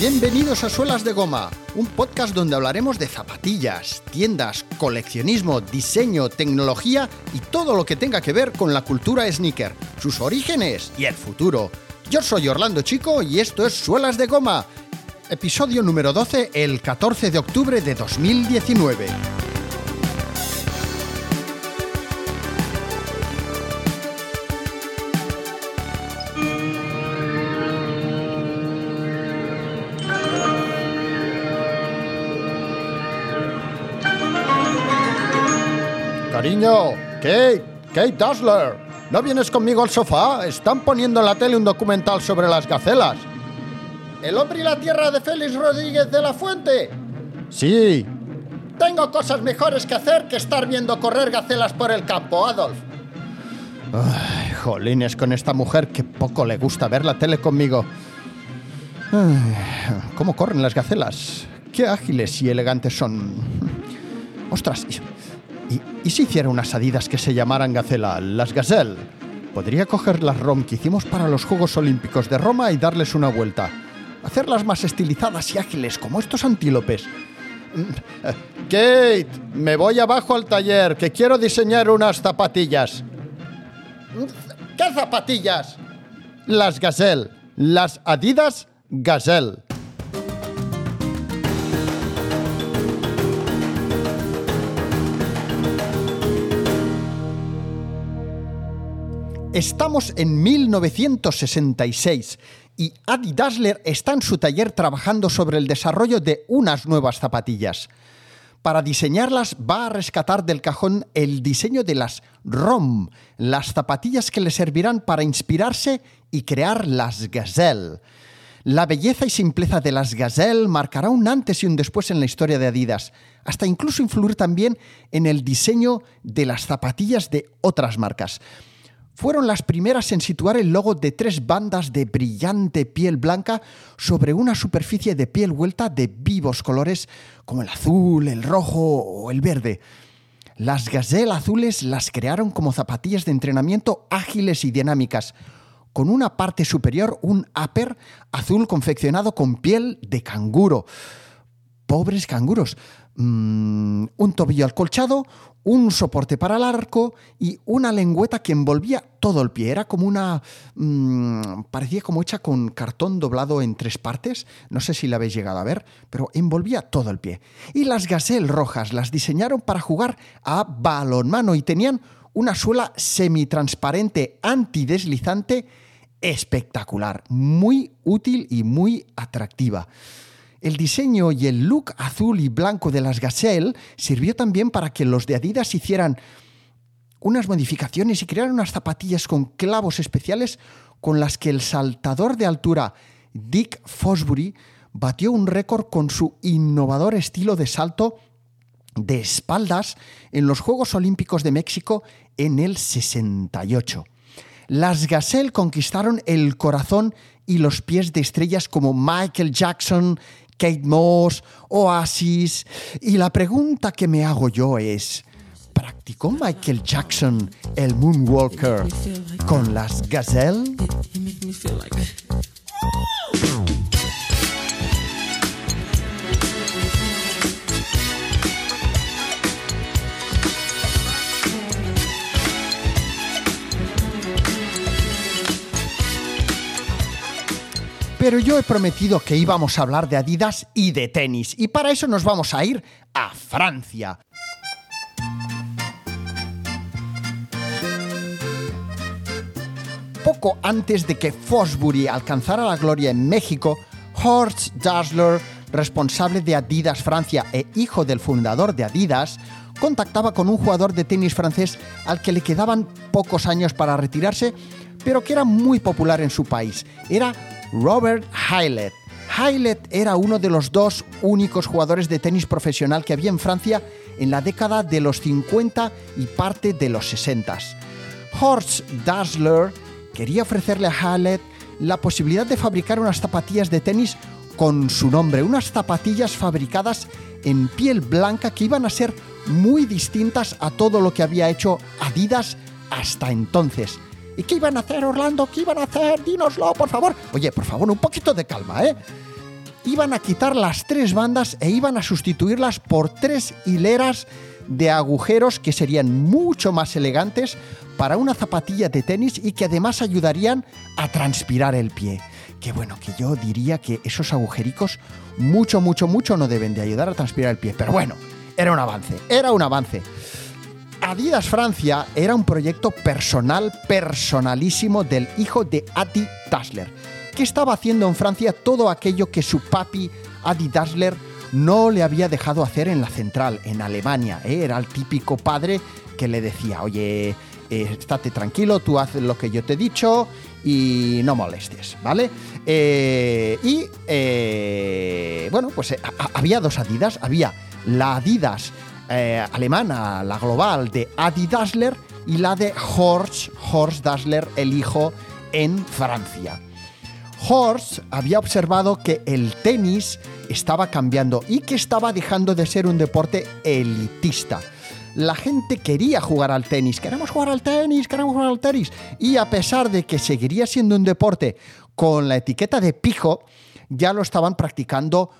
Bienvenidos a Suelas de Goma, un podcast donde hablaremos de zapatillas, tiendas, coleccionismo, diseño, tecnología y todo lo que tenga que ver con la cultura sneaker, sus orígenes y el futuro. Yo soy Orlando Chico y esto es Suelas de Goma, episodio número 12, el 14 de octubre de 2019. Kate, Kate Dassler, ¿no vienes conmigo al sofá? Están poniendo en la tele un documental sobre las gacelas. ¿El hombre y la tierra de Félix Rodríguez de la Fuente? Sí. Tengo cosas mejores que hacer que estar viendo correr gacelas por el campo, Adolf. Jolines con esta mujer que poco le gusta ver la tele conmigo. ¿Cómo corren las gacelas? Qué ágiles y elegantes son. Ostras, ¿Y, ¿Y, si hiciera unas adidas que se llamaran Gacela, las Gazelle? Podría coger las ROM que hicimos para los Juegos Olímpicos de Roma y darles una vuelta. Hacerlas más estilizadas y ágiles, como estos antílopes. Kate, me voy abajo al taller, que quiero diseñar unas zapatillas. ¿Qué zapatillas? Las Gazelle. Las Adidas Gazelle. Estamos en 1966 y Adi Dassler está en su taller trabajando sobre el desarrollo de unas nuevas zapatillas. Para diseñarlas va a rescatar del cajón el diseño de las ROM, las zapatillas que le servirán para inspirarse y crear las Gazelle. La belleza y simpleza de las Gazelle marcará un antes y un después en la historia de Adidas, hasta incluso influir también en el diseño de las zapatillas de otras marcas fueron las primeras en situar el logo de tres bandas de brillante piel blanca sobre una superficie de piel vuelta de vivos colores como el azul, el rojo o el verde. Las gazelle azules las crearon como zapatillas de entrenamiento ágiles y dinámicas, con una parte superior un upper azul confeccionado con piel de canguro. Pobres canguros. Mm, un tobillo alcolchado, un soporte para el arco y una lengüeta que envolvía todo el pie. Era como una... Mmm, parecía como hecha con cartón doblado en tres partes. No sé si la habéis llegado a ver, pero envolvía todo el pie. Y las Gazelle rojas las diseñaron para jugar a balonmano y tenían una suela semitransparente antideslizante espectacular, muy útil y muy atractiva. El diseño y el look azul y blanco de las Gazelle sirvió también para que los de Adidas hicieran unas modificaciones y crearan unas zapatillas con clavos especiales con las que el saltador de altura Dick Fosbury batió un récord con su innovador estilo de salto de espaldas en los Juegos Olímpicos de México en el 68. Las Gazelle conquistaron el corazón y los pies de estrellas como Michael Jackson, Kate Moss, Oasis. Y la pregunta que me hago yo es, ¿practicó Michael Jackson el Moonwalker con las Gazelle? Pero yo he prometido que íbamos a hablar de Adidas y de tenis, y para eso nos vamos a ir a Francia. Poco antes de que Fosbury alcanzara la gloria en México, Horst Dassler, responsable de Adidas Francia e hijo del fundador de Adidas, contactaba con un jugador de tenis francés al que le quedaban pocos años para retirarse, pero que era muy popular en su país. Era Robert Hylett. Hylett era uno de los dos únicos jugadores de tenis profesional que había en Francia en la década de los 50 y parte de los 60. Horst Dassler quería ofrecerle a Hylett la posibilidad de fabricar unas zapatillas de tenis con su nombre, unas zapatillas fabricadas en piel blanca que iban a ser muy distintas a todo lo que había hecho Adidas hasta entonces. ¿Y qué iban a hacer, Orlando? ¿Qué iban a hacer? Dínoslo, por favor. Oye, por favor, un poquito de calma, ¿eh? iban a quitar las tres bandas e iban a sustituirlas por tres hileras de agujeros que serían mucho más elegantes para una zapatilla de tenis y que además ayudarían a transpirar el pie. Que bueno, que yo diría que esos agujericos mucho, mucho, mucho no deben de ayudar a transpirar el pie. Pero bueno, era un avance, era un avance. Adidas Francia era un proyecto personal, personalísimo del hijo de Adi Dassler, que estaba haciendo en Francia todo aquello que su papi Adi Dassler no le había dejado hacer en la central, en Alemania. ¿eh? Era el típico padre que le decía, oye, eh, estate tranquilo, tú haces lo que yo te he dicho y no molestes, ¿vale? Eh, y bueno, pues había dos Adidas, había la Adidas alemana, la global de Adi Dassler y la de Horst, Horst Dassler, el hijo, en Francia. Horst había observado que el tenis estaba cambiando y que estaba dejando de ser un deporte elitista. La gente quería jugar al tenis, queremos jugar al tenis, queremos jugar al tenis. Y a pesar de que seguiría siendo un deporte con la etiqueta de pijo, ya lo estaban practicando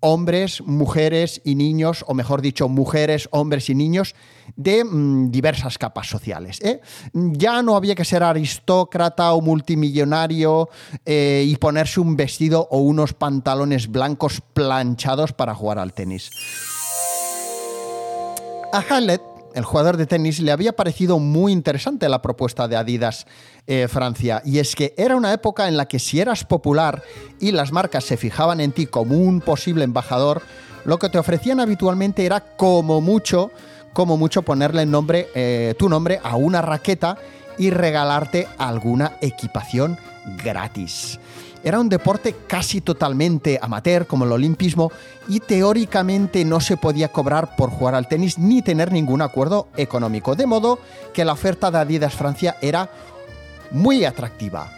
hombres, mujeres y niños, o mejor dicho, mujeres, hombres y niños de mm, diversas capas sociales. ¿eh? Ya no había que ser aristócrata o multimillonario eh, y ponerse un vestido o unos pantalones blancos planchados para jugar al tenis. A Hallett el jugador de tenis, le había parecido muy interesante la propuesta de Adidas eh, Francia. Y es que era una época en la que si eras popular y las marcas se fijaban en ti como un posible embajador, lo que te ofrecían habitualmente era como mucho, como mucho ponerle nombre, eh, tu nombre a una raqueta y regalarte alguna equipación gratis. Era un deporte casi totalmente amateur, como el olimpismo, y teóricamente no se podía cobrar por jugar al tenis ni tener ningún acuerdo económico. De modo que la oferta de Adidas Francia era muy atractiva.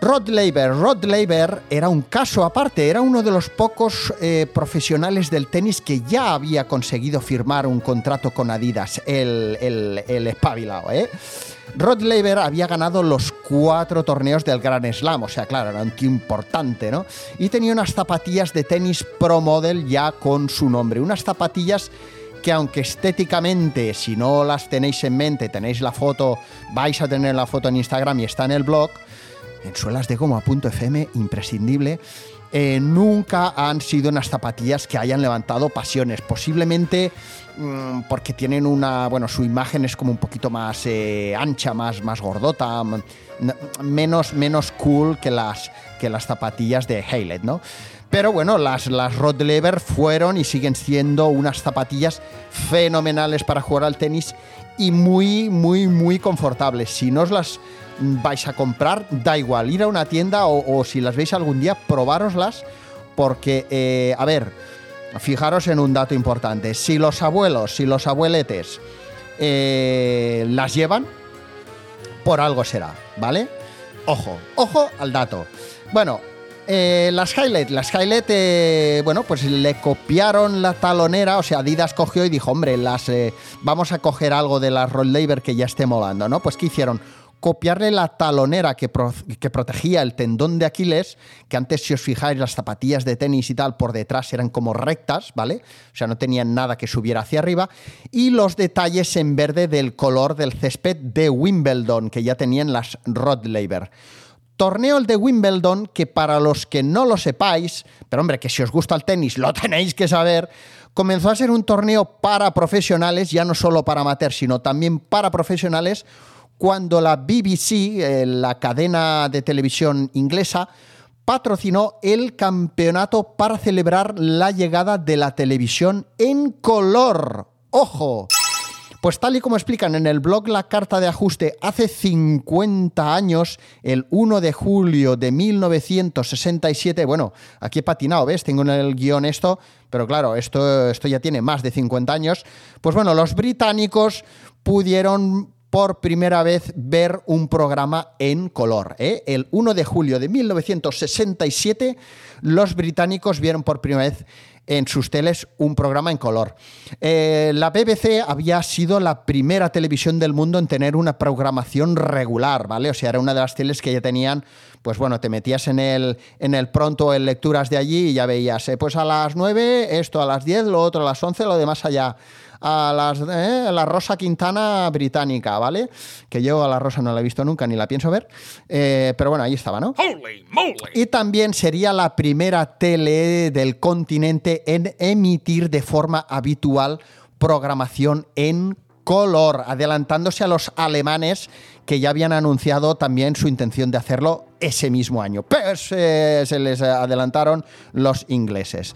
Rod Laver. Rod Laver era un caso aparte, era uno de los pocos eh, profesionales del tenis que ya había conseguido firmar un contrato con Adidas, el, el, el espabilado, ¿eh? Rod Laver había ganado los cuatro torneos del Grand Slam, o sea, claro, era un tío importante, ¿no? Y tenía unas zapatillas de tenis Pro Model ya con su nombre, unas zapatillas que aunque estéticamente, si no las tenéis en mente, tenéis la foto, vais a tener la foto en Instagram y está en el blog, en suelas de goma.fm, imprescindible, eh, nunca han sido unas zapatillas que hayan levantado pasiones. Posiblemente mm, porque tienen una, bueno, su imagen es como un poquito más eh, ancha, más, más gordota, menos, menos cool que las, que las zapatillas de Haylet, ¿no? Pero bueno, las, las Rod Lever fueron y siguen siendo unas zapatillas fenomenales para jugar al tenis y muy, muy, muy confortables. Si no os las vais a comprar, da igual, ir a una tienda o, si las veis algún día, probároslas, porque, eh, a ver, fijaros en un dato importante, si los abuelos, si los abueletes eh, las llevan, por algo será, ¿vale? Ojo, ojo al dato. Bueno, eh, las Highlight, las Highlight, bueno, pues le copiaron la talonera, o sea, Adidas cogió y dijo, hombre, las, vamos a coger algo de las Roll Labor que ya esté molando, ¿no? Pues ¿qué hicieron? copiarle la talonera que, que, protegía el tendón de Aquiles, que antes, si os fijáis, las zapatillas de tenis y tal por detrás eran como rectas, ¿vale? O sea, no tenían nada que subiera hacia arriba. Y los detalles en verde del color del césped de Wimbledon, que ya tenían las Rod Laver. Torneo de Wimbledon, que para los que no lo sepáis, pero hombre, que si os gusta el tenis lo tenéis que saber, comenzó a ser un torneo para profesionales, ya no solo para amateurs, sino también para profesionales, cuando la BBC, eh, la cadena de televisión inglesa, patrocinó el campeonato para celebrar la llegada de la televisión en color. ¡Ojo! Pues tal y como explican en el blog La Carta de Ajuste, hace 50 años, el 1 de julio de 1967, bueno, aquí he patinado, ¿ves? Tengo en el guion esto, pero claro, esto, esto ya tiene más de 50 años. Pues bueno, los británicos pudieron por primera vez ver un programa en color. ¿eh? El 1 de julio de 1967, los británicos vieron por primera vez en sus teles un programa en color. Eh, la BBC había sido la primera televisión del mundo en tener una programación regular, ¿vale? O sea, era una de las teles que ya tenían pues bueno, te metías en el, en el pronto en lecturas de allí y ya veías, eh, pues a las 9 esto, a las 10 lo otro, a las 11 lo demás allá a las, eh, la Rosa Quintana británica, ¿vale? Que yo a la Rosa no la he visto nunca ni la pienso ver, eh, pero bueno, ahí estaba, ¿no? Y también sería la primera tele del continente en emitir de forma habitual programación en color, adelantándose a los alemanes que ya habían anunciado también su intención de hacerlo ese mismo año. Pues se les adelantaron los ingleses.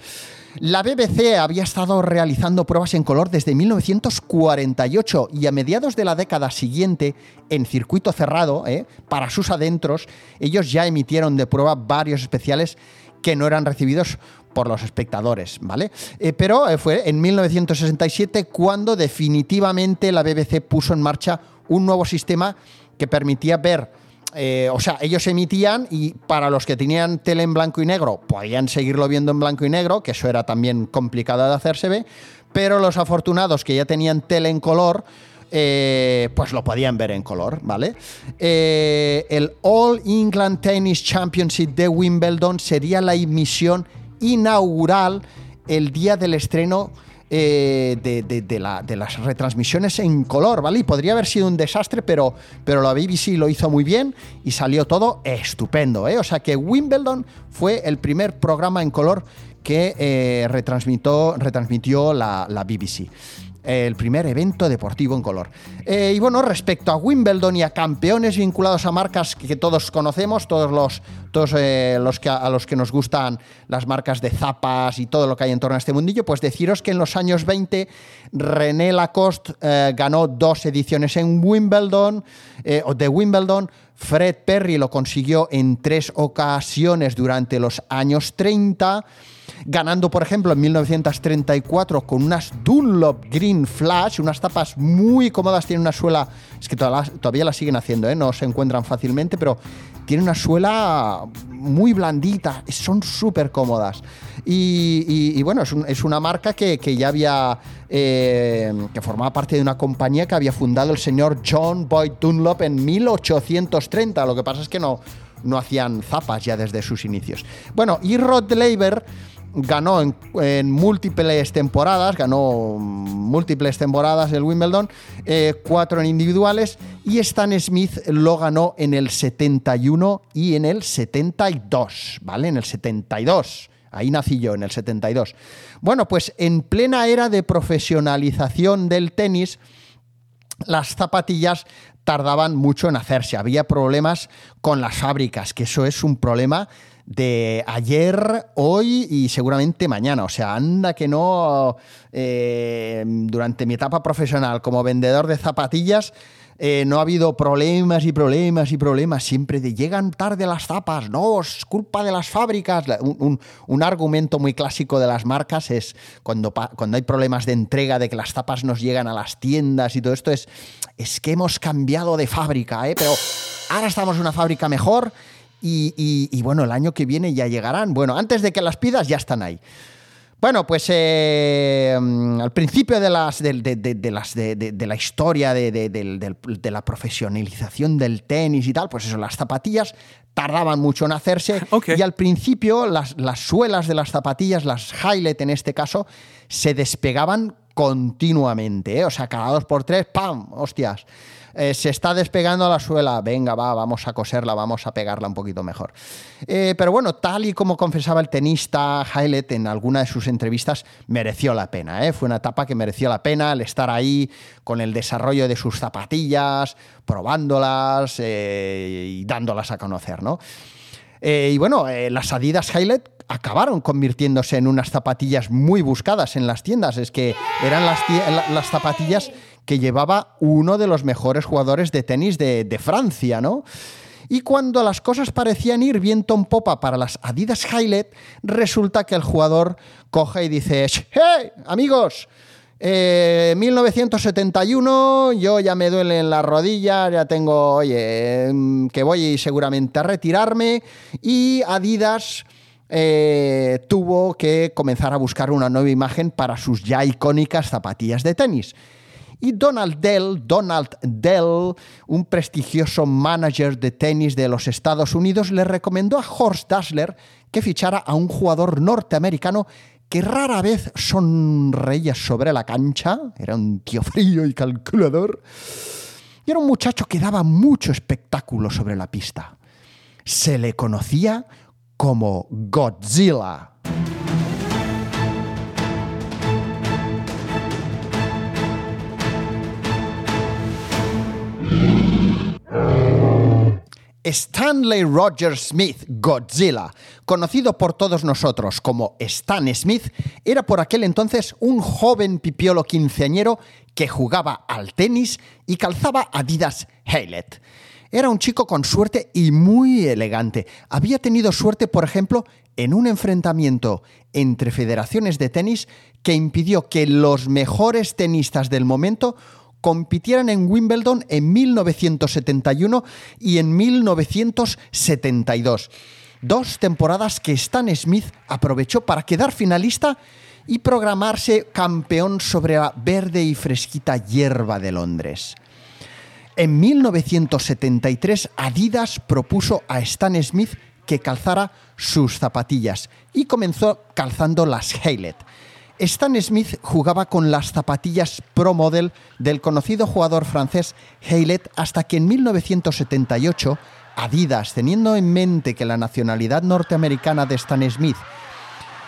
La BBC había estado realizando pruebas en color desde 1948 y a mediados de la década siguiente, en circuito cerrado, ¿eh? para sus adentros, ellos ya emitieron de prueba varios especiales que no eran recibidos por los espectadores, ¿vale? Eh, pero eh, fue en 1967 cuando definitivamente la BBC puso en marcha un nuevo sistema que permitía ver eh, o sea, ellos emitían y para los que tenían tele en blanco y negro podían seguirlo viendo en blanco y negro, que eso era también complicado de hacerse ve, pero los afortunados que ya tenían tele en color, eh, pues lo podían ver en color, ¿vale? Eh, el All England Tennis Championship de Wimbledon sería la emisión inaugural el día del estreno eh, de, las retransmisiones en color, ¿vale? Y podría haber sido un desastre, pero, pero la BBC lo hizo muy bien y salió todo estupendo, ¿eh? O sea que Wimbledon fue el primer programa en color que eh, retransmitió, retransmitió la, la BBC el primer evento deportivo en color. Eh, y bueno, respecto a Wimbledon y a campeones vinculados a marcas que, todos conocemos, todos los, todos, eh, los que, a los que nos gustan las marcas de zapas y todo lo que hay en torno a este mundillo, pues deciros que en los años 20 René Lacoste eh, ganó dos ediciones en Wimbledon, de Wimbledon, Fred Perry lo consiguió en tres ocasiones durante los años 30 ganando, por ejemplo, en 1934 con unas Dunlop Green Flash, unas tapas muy cómodas, tiene una suela, es que todavía la siguen haciendo, ¿eh? no se encuentran fácilmente, pero tiene una suela muy blandita, son súper cómodas. Y, bueno, es, una marca que, ya había, eh, que formaba parte de una compañía que había fundado el señor John Boyd Dunlop en 1830, lo que pasa es que no, no hacían zapas ya desde sus inicios. Bueno, y Rod Laver ganó en, múltiples temporadas, ganó múltiples temporadas el Wimbledon, eh, cuatro en individuales, y Stan Smith lo ganó en el 71 y en el 72, ¿vale? En el 72. Ahí nací yo, en el 72. Bueno, pues en plena era de profesionalización del tenis, las zapatillas tardaban mucho en hacerse. Había problemas con las fábricas, que eso es un problema de ayer, hoy y seguramente mañana. O sea, anda que no, eh, durante mi etapa profesional como vendedor de zapatillas, eh, no ha habido problemas y problemas y problemas. Siempre de llegan tarde las zapas, no, es culpa de las fábricas. Un, argumento muy clásico de las marcas es cuando, cuando hay problemas de entrega, de que las zapas nos llegan a las tiendas y todo esto, es, es que hemos cambiado de fábrica, ¿eh? pero ahora estamos en una fábrica mejor y, bueno, el año que viene ya llegarán. Bueno, antes de que las pidas ya están ahí. Bueno, pues eh, al principio de, las, de, las, de, la historia de, la profesionalización del tenis y tal, pues eso, las zapatillas tardaban mucho en hacerse y al principio las, las suelas de las zapatillas, las Highlight en este caso, se despegaban continuamente, ¿eh? o sea, cada dos por tres, ¡pam! ¡Hostias! Eh, se está despegando la suela, venga, va, vamos a coserla, vamos a pegarla un poquito mejor. Eh, pero bueno, tal y como confesaba el tenista Hailet en alguna de sus entrevistas, mereció la pena. ¿eh? Fue una etapa que mereció la pena el estar ahí con el desarrollo de sus zapatillas, probándolas y dándolas a conocer, ¿no? y bueno, las Adidas Highlight acabaron convirtiéndose en unas zapatillas muy buscadas en las tiendas. Es que eran las, las zapatillas que llevaba uno de los mejores jugadores de tenis de, Francia, ¿no? Y cuando las cosas parecían ir bien en popa para las Adidas Highlight, resulta que el jugador coge y dice, ¡Hey, amigos! 1971, eh, yo ya me duele en las rodillas, ya tengo, oye, mm, que voy seguramente a retirarme y Adidas eh, tuvo que comenzar a buscar una nueva imagen para sus ya icónicas zapatillas de tenis Y Donald Dell, Donald Dell, un prestigioso manager de tenis de los Estados Unidos, le recomendó a Horst Dassler que fichara a un jugador norteamericano que rara vez sonreía sobre la cancha, era un tío frío y calculador, y era un muchacho que daba mucho espectáculo sobre la pista. Se le conocía como Godzilla. Stanley Roger Smith, Godzilla, conocido por todos nosotros como Stan Smith, era por aquel entonces un joven pipiolo quinceañero que jugaba al tenis y calzaba Adidas Haylet. Era un chico con suerte y muy elegante. Había tenido suerte, por ejemplo, en un enfrentamiento entre federaciones de tenis que impidió que los mejores tenistas del momento compitieran en Wimbledon en 1971 y en 1972. Dos temporadas que Stan Smith aprovechó para quedar finalista y programarse campeón sobre la verde y fresquita hierba de Londres. En 1973 Adidas propuso a Stan Smith que calzara sus zapatillas y comenzó calzando las Haylet. Stan Smith jugaba con las zapatillas Pro Model del conocido jugador francés Haylet hasta que en 1978 Adidas, teniendo en mente que la nacionalidad norteamericana de Stan Smith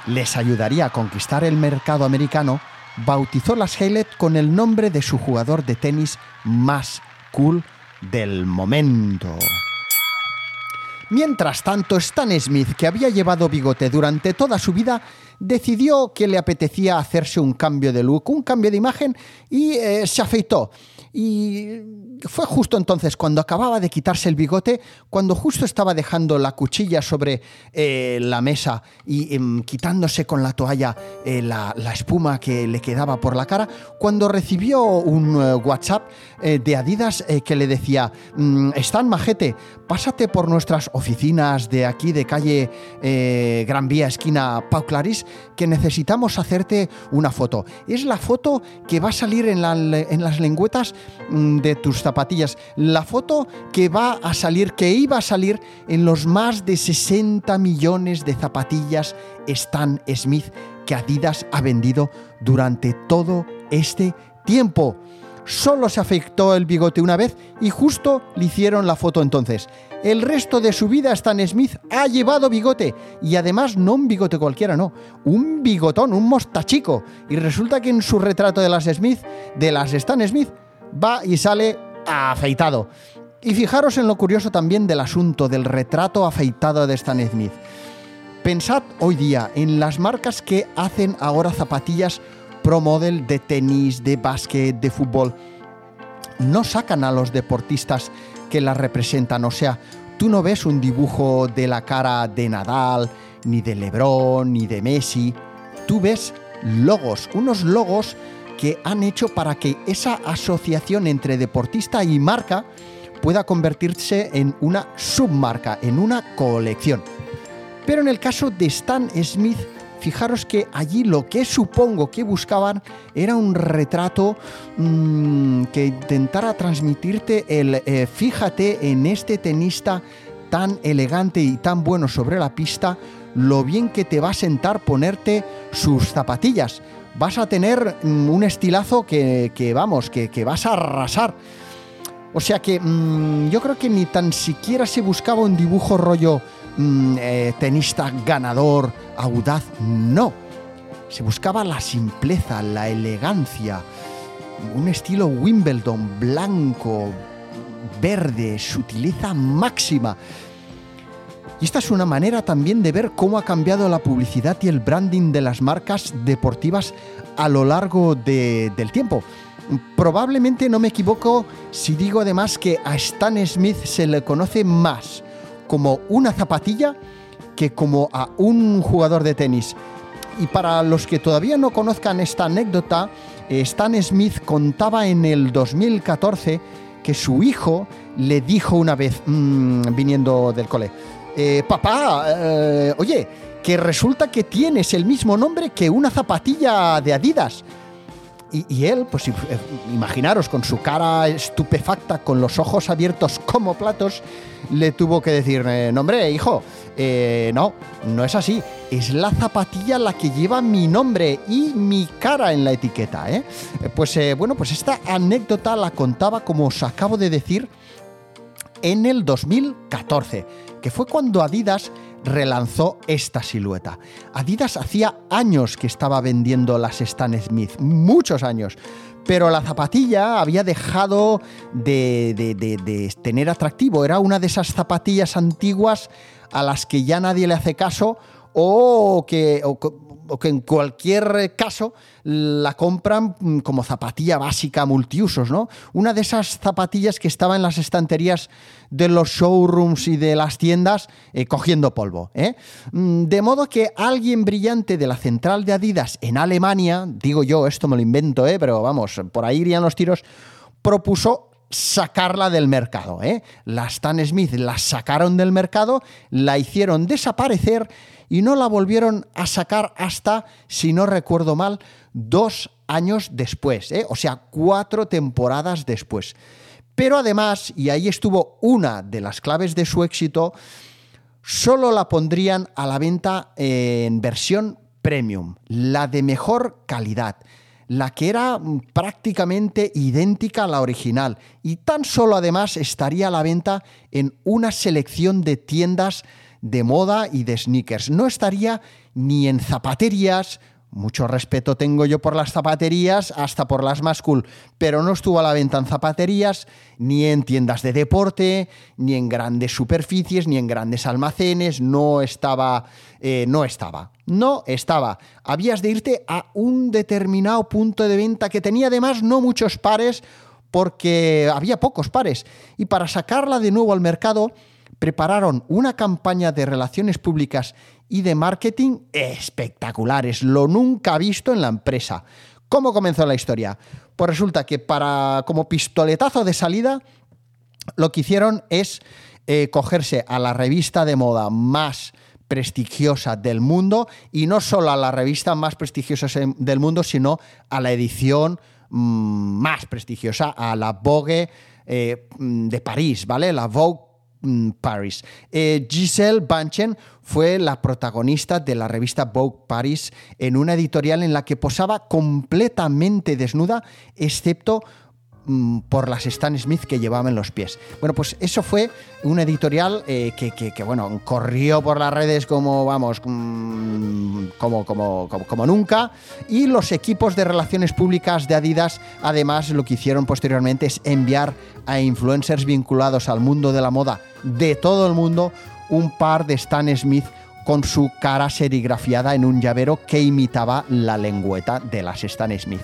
les ayudaría a conquistar el mercado americano, bautizó las Haylet con el nombre de su jugador de tenis más del momento. Mientras tanto, Stan Smith, que había llevado bigote durante toda su vida, decidió que le apetecía hacerse un cambio de look, un cambio de imagen y eh, se afeitó. Y fue justo entonces cuando acababa de quitarse el bigote, cuando justo estaba dejando la cuchilla sobre eh, la mesa y em, quitándose con la toalla eh, la, espuma que le quedaba por la cara, cuando recibió un WhatsApp de Adidas que le decía, mm, Stan Majete, pásate por nuestras oficinas de aquí de calle Gran Vía, esquina Pau Claris, que necesitamos hacerte una foto. Es la foto que va a salir en, en las lengüetas de tus zapatillas. La foto que va a salir, que iba a salir en los más de 60 millones de zapatillas Stan Smith que Adidas ha vendido durante todo este tiempo solo se afectó el bigote una vez y justo le hicieron la foto entonces. El resto de su vida Stan Smith ha llevado bigote y además no un bigote cualquiera, no, un bigotón, un mostachico. Y resulta que en su retrato de las Smith, de las Stan Smith, va y sale afeitado. Y fijaros en lo curioso también del asunto del retrato afeitado de Stan Smith. Pensad hoy día en las marcas que hacen ahora zapatillas pro model de tenis, de básquet, de fútbol, no sacan a los deportistas que las representan. O sea, tú no ves un dibujo de la cara de Nadal, ni de Lebron, ni de Messi. Tú ves logos, unos logos que han hecho para que esa asociación entre deportista y marca pueda convertirse en una submarca, en una colección. Pero en el caso de Stan Smith, fijaros que allí lo que supongo que buscaban era un retrato mm, que intentara transmitirte el eh, fíjate en este tenista tan elegante y tan bueno sobre la pista, lo bien que te va a sentar ponerte sus zapatillas. Vas a tener mm, un estilazo que, vamos, que, vas a arrasar. O sea que mm, yo creo que ni tan siquiera se buscaba un dibujo rollo Mm, eh, tenista ganador, audaz, no. Se buscaba la simpleza, la elegancia, un estilo Wimbledon blanco, verde, sutileza máxima. Y esta es una manera también de ver cómo ha cambiado la publicidad y el branding de las marcas deportivas a lo largo del tiempo. Probablemente no me equivoco si digo además que a Stan Smith se le conoce más como una zapatilla que como a un jugador de tenis. Y para los que todavía no conozcan esta anécdota, eh, Stan Smith contaba en el 2014 que su hijo le dijo una vez, mm, viniendo del cole, eh, papá, eh, oye, que resulta que tienes el mismo nombre que una zapatilla de Adidas. Y, él, pues eh, imaginaros, con su cara estupefacta, con los ojos abiertos como platos, le tuvo que decir, eh, no hombre, hijo, eh, no, no es así. Es la zapatilla la que lleva mi nombre y mi cara en la etiqueta. ¿eh? Pues bueno, pues esta anécdota la contaba, como os acabo de decir, en el 2014, que fue cuando Adidas relanzó esta silueta. Adidas hacía años que estaba vendiendo las Stan Smith, muchos años, pero la zapatilla había dejado de, tener atractivo. Era una de esas zapatillas antiguas a las que ya nadie le hace caso o que, o que en cualquier caso la compran mm, como zapatilla básica multiusos, ¿no? Una de esas zapatillas que estaba en las estanterías de los showrooms y de las tiendas eh, cogiendo polvo. ¿eh? Mm, de modo que alguien brillante de la central de Adidas en Alemania, digo yo, esto me lo invento, ¿eh? pero vamos, por ahí irían los tiros, propuso sacarla del mercado. ¿eh? La Stan Smith la sacaron del mercado, la hicieron desaparecer y no la volvieron a sacar hasta, si no recuerdo mal, dos años después, ¿eh? o sea, cuatro temporadas después. Pero además, y ahí estuvo una de las claves de su éxito, solo la pondrían a la venta en versión premium, la de mejor calidad, la que era prácticamente idéntica a la original y tan solo además estaría a la venta en una selección de tiendas de moda y de sneakers. No estaría ni en zapaterías, mucho respeto tengo yo por las zapaterías, hasta por las más cool, pero no estuvo a la venta en zapaterías, ni en tiendas de deporte, ni en grandes superficies, ni en grandes almacenes, no estaba, eh, no estaba, no estaba. Habías de irte a un determinado punto de venta que tenía además no muchos pares, porque había pocos pares, y para sacarla de nuevo al mercado, prepararon una campaña de relaciones públicas y de marketing espectaculares, lo nunca visto en la empresa. ¿Cómo comenzó la historia? Pues resulta que para como pistoletazo de salida lo que hicieron es eh, cogerse a la revista de moda más prestigiosa del mundo y no solo a la revista más prestigiosa del mundo, sino a la edición mm, más prestigiosa, a la Vogue eh, de París, ¿vale? La Vogue Mm, Paris. Eh, Giselle Bunchen fue la protagonista de la revista Vogue Paris en una editorial en la que posaba completamente desnuda, excepto Mm, por las Stan Smith que llevaba en los pies. Bueno, pues eso fue un editorial eh, que, bueno, corrió por las redes como, vamos, mm, como, como, como, nunca. Y los equipos de relaciones públicas de Adidas, además, lo que hicieron posteriormente es enviar a influencers vinculados al mundo de la moda de todo el mundo un par de Stan Smith con su cara serigrafiada en un llavero que imitaba la lengüeta de las Stan Smith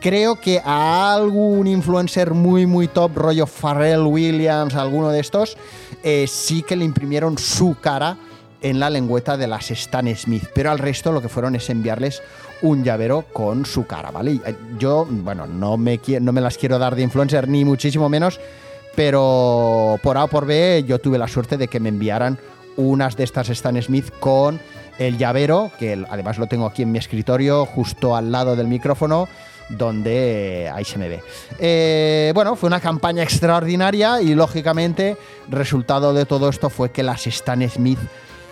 creo que a algún influencer muy, muy top, rollo Pharrell Williams, alguno de estos, eh, sí que le imprimieron su cara en la lengüeta de las Stan Smith, pero al resto lo que fueron es enviarles un llavero con su cara, ¿vale? Eh, yo, bueno, no me, no me las quiero dar de influencer ni muchísimo menos, pero por A o por B yo tuve la suerte de que me enviaran unas de estas Stan Smith con el llavero, que además lo tengo aquí en mi escritorio, justo al lado del micrófono, donde eh, ahí se me ve. Eh, bueno, fue una campaña extraordinaria y lógicamente resultado de todo esto fue que las Stan Smith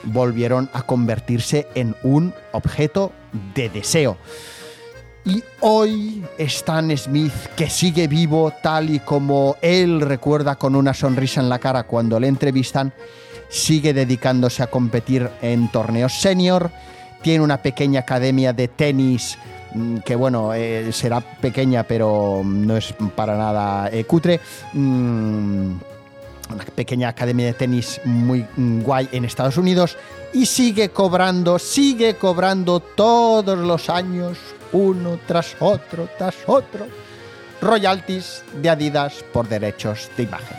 volvieron a convertirse en un objeto de deseo. Y hoy Stan Smith, que sigue vivo tal y como él recuerda con una sonrisa en la cara cuando le entrevistan, sigue dedicándose a competir en torneos senior, tiene una pequeña academia de tenis que bueno, eh, será pequeña, pero no es para nada eh, cutre. Mm, una pequeña academia de tenis muy mm, guay en Estados Unidos y sigue cobrando, sigue cobrando todos los años, uno tras otro, tras otro, royalties de Adidas por derechos de imagen.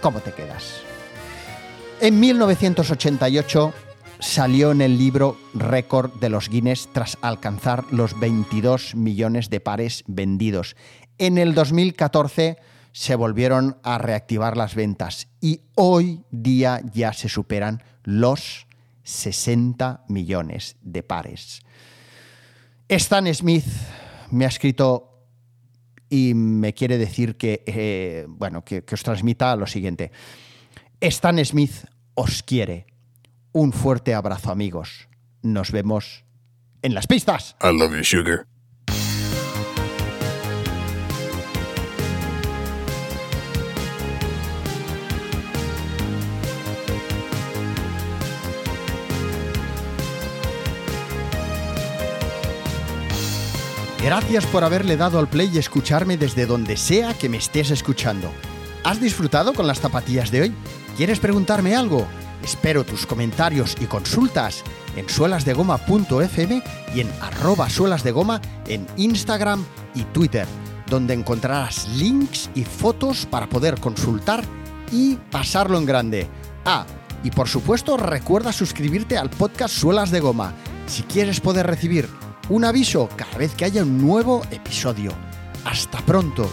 ¿Cómo te quedas? En 1988 salió en el libro récord de los Guinness tras alcanzar los 22 millones de pares vendidos. En el 2014 se volvieron a reactivar las ventas y hoy día ya se superan los 60 millones de pares. Stan Smith me ha escrito y me quiere decir que, eh, bueno, que, que os transmita lo siguiente. Stan Smith os quiere. Un fuerte abrazo, amigos. Nos vemos en las pistas. I love you, sugar. Gracias por haberle dado al play y escucharme desde donde sea que me estés escuchando. ¿Has disfrutado con las zapatillas de hoy? ¿Quieres preguntarme algo? Espero tus comentarios y consultas en suelasdegoma.fm y en arroba suelasdegoma en Instagram y Twitter, donde encontrarás links y fotos para poder consultar y pasarlo en grande. Ah, y por supuesto recuerda suscribirte al podcast Suelas de Goma si quieres poder recibir un aviso cada vez que haya un nuevo episodio. Hasta pronto.